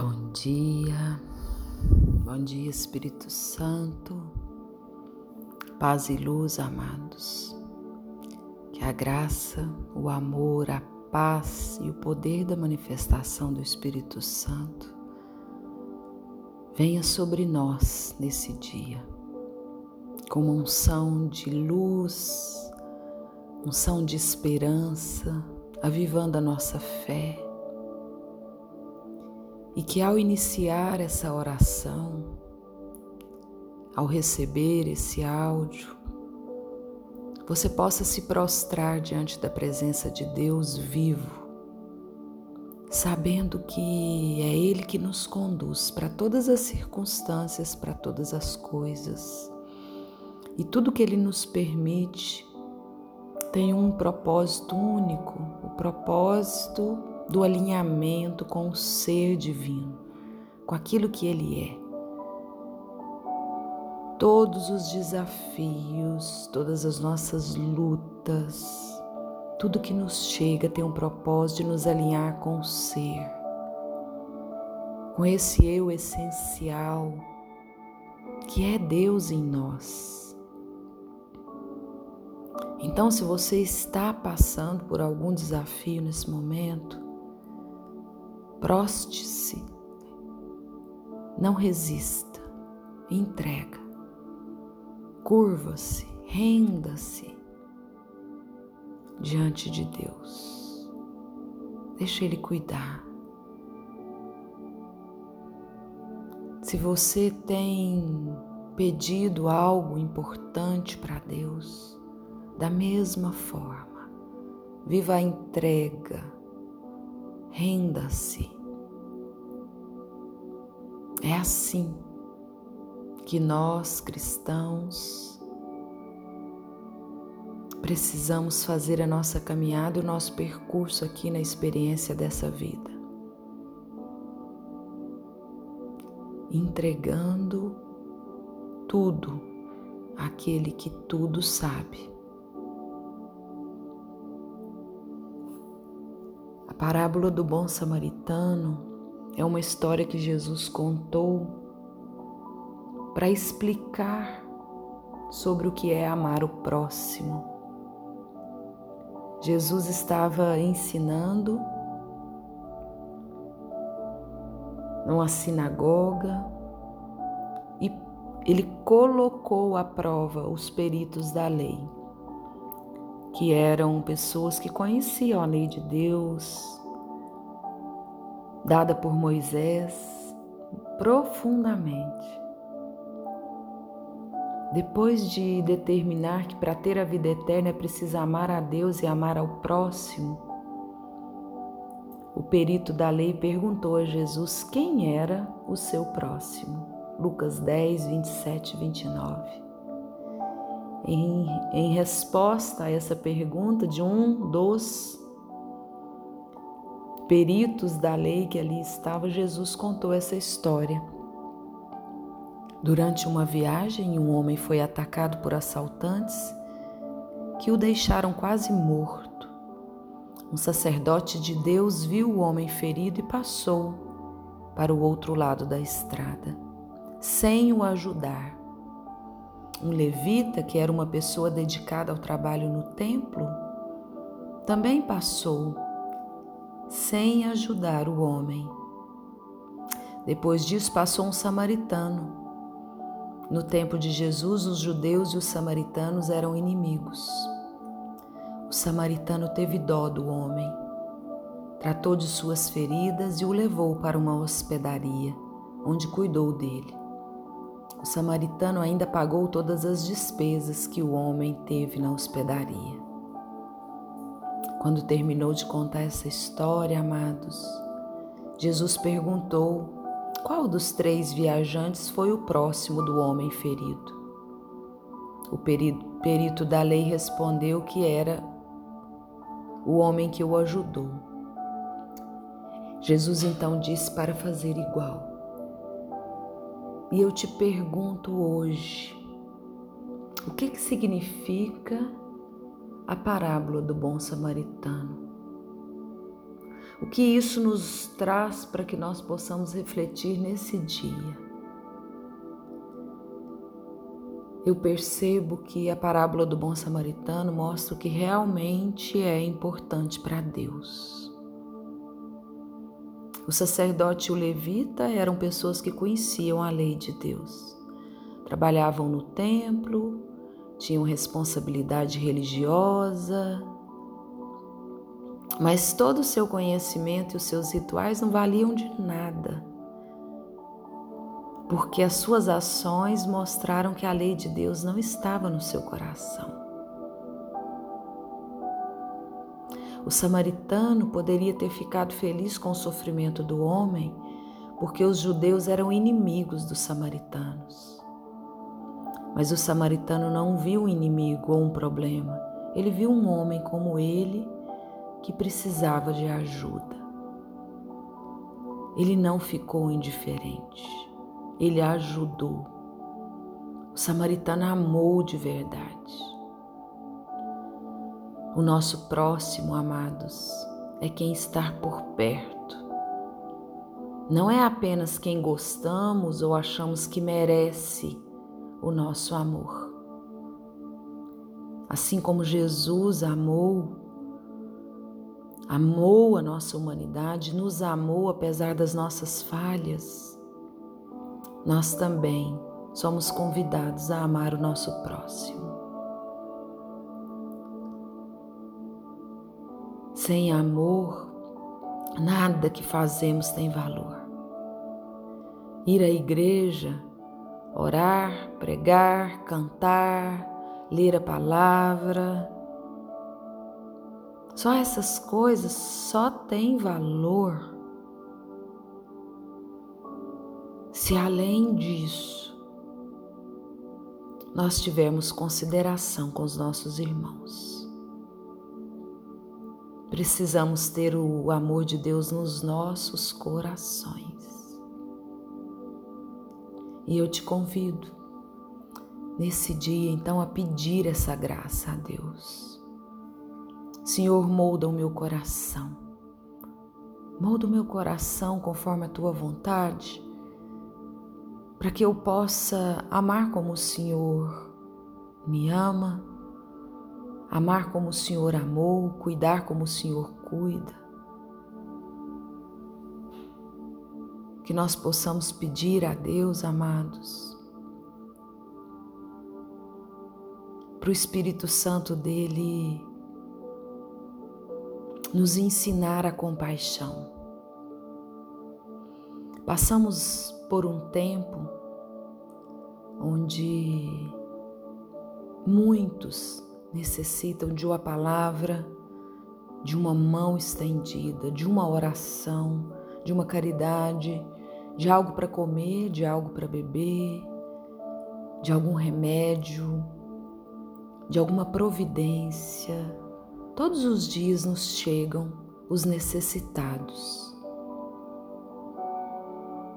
Bom dia, bom dia Espírito Santo, paz e luz, amados. Que a graça, o amor, a paz e o poder da manifestação do Espírito Santo venha sobre nós nesse dia, como unção de luz, unção de esperança, avivando a nossa fé e que ao iniciar essa oração, ao receber esse áudio, você possa se prostrar diante da presença de Deus vivo, sabendo que é Ele que nos conduz para todas as circunstâncias, para todas as coisas. E tudo que Ele nos permite tem um propósito único, o propósito do alinhamento com o ser divino, com aquilo que ele é. Todos os desafios, todas as nossas lutas, tudo que nos chega tem um propósito de nos alinhar com o ser, com esse eu essencial que é Deus em nós. Então, se você está passando por algum desafio nesse momento, Proste-se, não resista, entrega, curva-se, renda-se diante de Deus. Deixa Ele cuidar. Se você tem pedido algo importante para Deus, da mesma forma, viva a entrega Renda-se. É assim que nós cristãos precisamos fazer a nossa caminhada, o nosso percurso aqui na experiência dessa vida. Entregando tudo àquele que tudo sabe. Parábola do bom samaritano é uma história que Jesus contou para explicar sobre o que é amar o próximo. Jesus estava ensinando numa sinagoga e ele colocou à prova os peritos da lei que eram pessoas que conheciam a lei de Deus, dada por Moisés, profundamente. Depois de determinar que para ter a vida eterna é preciso amar a Deus e amar ao próximo, o perito da lei perguntou a Jesus quem era o seu próximo. Lucas 10, 27 e 29 em, em resposta a essa pergunta de um dos peritos da lei que ali estava, Jesus contou essa história. Durante uma viagem, um homem foi atacado por assaltantes que o deixaram quase morto. Um sacerdote de Deus viu o homem ferido e passou para o outro lado da estrada, sem o ajudar. Um levita, que era uma pessoa dedicada ao trabalho no templo, também passou sem ajudar o homem. Depois disso, passou um samaritano. No tempo de Jesus, os judeus e os samaritanos eram inimigos. O samaritano teve dó do homem, tratou de suas feridas e o levou para uma hospedaria, onde cuidou dele. O samaritano ainda pagou todas as despesas que o homem teve na hospedaria. Quando terminou de contar essa história, amados, Jesus perguntou qual dos três viajantes foi o próximo do homem ferido. O perito da lei respondeu que era o homem que o ajudou. Jesus então disse para fazer igual. E eu te pergunto hoje, o que, que significa a parábola do bom samaritano? O que isso nos traz para que nós possamos refletir nesse dia? Eu percebo que a parábola do bom samaritano mostra o que realmente é importante para Deus. O sacerdote e o levita eram pessoas que conheciam a lei de Deus. Trabalhavam no templo, tinham responsabilidade religiosa, mas todo o seu conhecimento e os seus rituais não valiam de nada, porque as suas ações mostraram que a lei de Deus não estava no seu coração. O samaritano poderia ter ficado feliz com o sofrimento do homem, porque os judeus eram inimigos dos samaritanos. Mas o samaritano não viu um inimigo ou um problema, ele viu um homem como ele que precisava de ajuda. Ele não ficou indiferente, ele ajudou. O samaritano amou de verdade. O nosso próximo, amados, é quem está por perto. Não é apenas quem gostamos ou achamos que merece o nosso amor. Assim como Jesus amou, amou a nossa humanidade, nos amou apesar das nossas falhas, nós também somos convidados a amar o nosso próximo. Sem amor, nada que fazemos tem valor. Ir à igreja, orar, pregar, cantar, ler a palavra, só essas coisas só têm valor se além disso nós tivermos consideração com os nossos irmãos. Precisamos ter o amor de Deus nos nossos corações. E eu te convido nesse dia então a pedir essa graça a Deus Senhor, molda o meu coração. Molda o meu coração conforme a tua vontade, para que eu possa amar como o Senhor me ama, amar como o Senhor amou, cuidar como o Senhor cuida. Que nós possamos pedir a Deus, amados, para o Espírito Santo dele nos ensinar a compaixão. Passamos por um tempo onde muitos necessitam de uma palavra, de uma mão estendida, de uma oração, de uma caridade, de algo para comer, de algo para beber, de algum remédio, de alguma providência Todos os dias nos chegam os necessitados.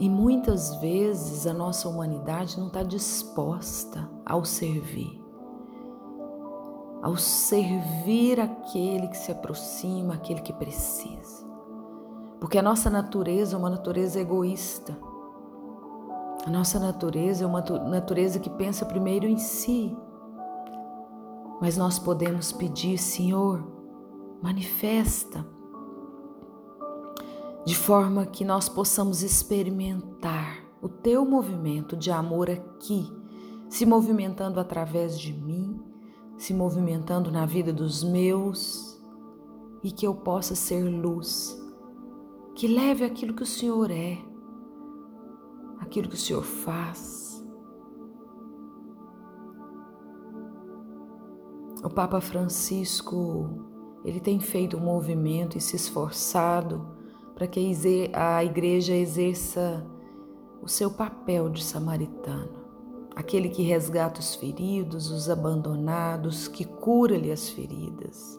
E muitas vezes a nossa humanidade não está disposta ao servir, ao servir aquele que se aproxima, aquele que precisa. Porque a nossa natureza é uma natureza egoísta. A nossa natureza é uma natureza que pensa primeiro em si mas nós podemos pedir, Senhor, manifesta, de forma que nós possamos experimentar o teu movimento de amor aqui, se movimentando através de mim, se movimentando na vida dos meus, e que eu possa ser luz, que leve aquilo que o Senhor é, aquilo que o Senhor faz. O Papa Francisco, ele tem feito um movimento e se esforçado para que a igreja exerça o seu papel de samaritano, aquele que resgata os feridos, os abandonados, que cura-lhe as feridas.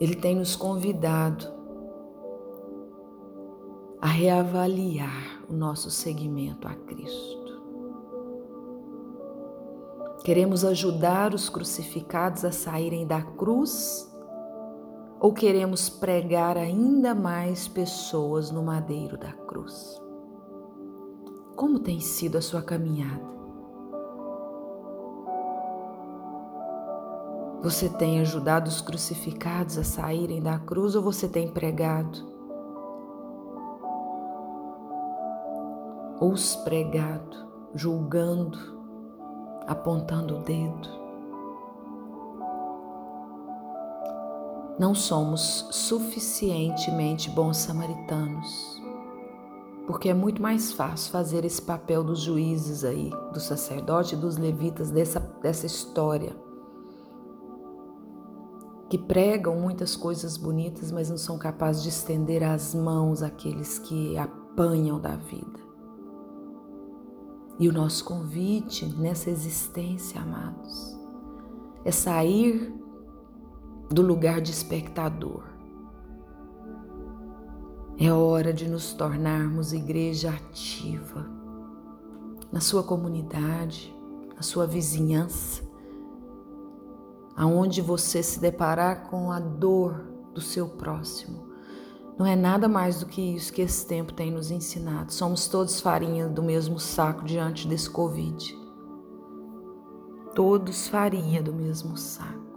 Ele tem nos convidado a reavaliar o nosso seguimento a Cristo. Queremos ajudar os crucificados a saírem da cruz Ou queremos pregar ainda mais pessoas no madeiro da cruz? Como tem sido a sua caminhada? Você tem ajudado os crucificados a saírem da cruz ou você tem pregado? Ou os pregado, julgando, apontando o dedo? Não somos suficientemente bons samaritanos, porque é muito mais fácil fazer esse papel dos juízes aí, do sacerdote e dos levitas dessa, dessa história que pregam muitas coisas bonitas, mas não são capazes de estender as mãos àqueles que apanham da vida. E o nosso convite nessa existência, amados, é sair do lugar de espectador. É hora de nos tornarmos igreja ativa na sua comunidade, na sua vizinhança, aonde você se deparar com a dor do seu próximo. Não é nada mais do que isso que esse tempo tem nos ensinado. Somos todos farinha do mesmo saco diante desse Covid. Todos farinha do mesmo saco.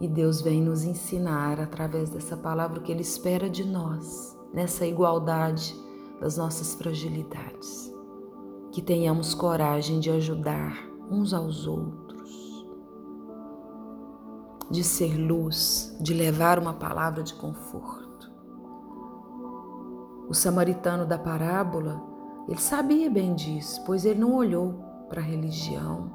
E Deus vem nos ensinar através dessa palavra o que Ele espera de nós, nessa igualdade das nossas fragilidades. Que tenhamos coragem de ajudar uns aos outros de ser luz, de levar uma palavra de conforto. O samaritano da parábola, ele sabia bem disso, pois ele não olhou para a religião,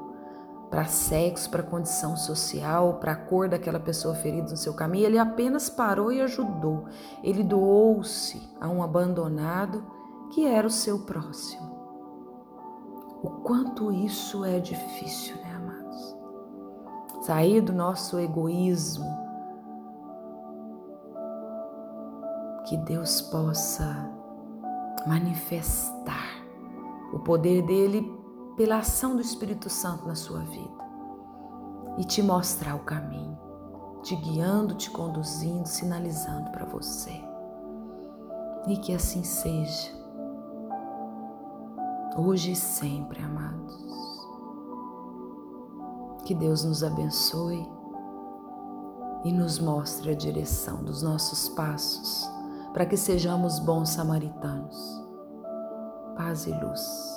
para sexo, para condição social, para a cor daquela pessoa ferida no seu caminho, ele apenas parou e ajudou. Ele doou-se a um abandonado que era o seu próximo. O quanto isso é difícil, né? sair do nosso egoísmo, que Deus possa manifestar o poder dele pela ação do Espírito Santo na sua vida e te mostrar o caminho, te guiando, te conduzindo, sinalizando para você. E que assim seja, hoje e sempre, amados. Que Deus nos abençoe e nos mostre a direção dos nossos passos para que sejamos bons samaritanos. Paz e luz.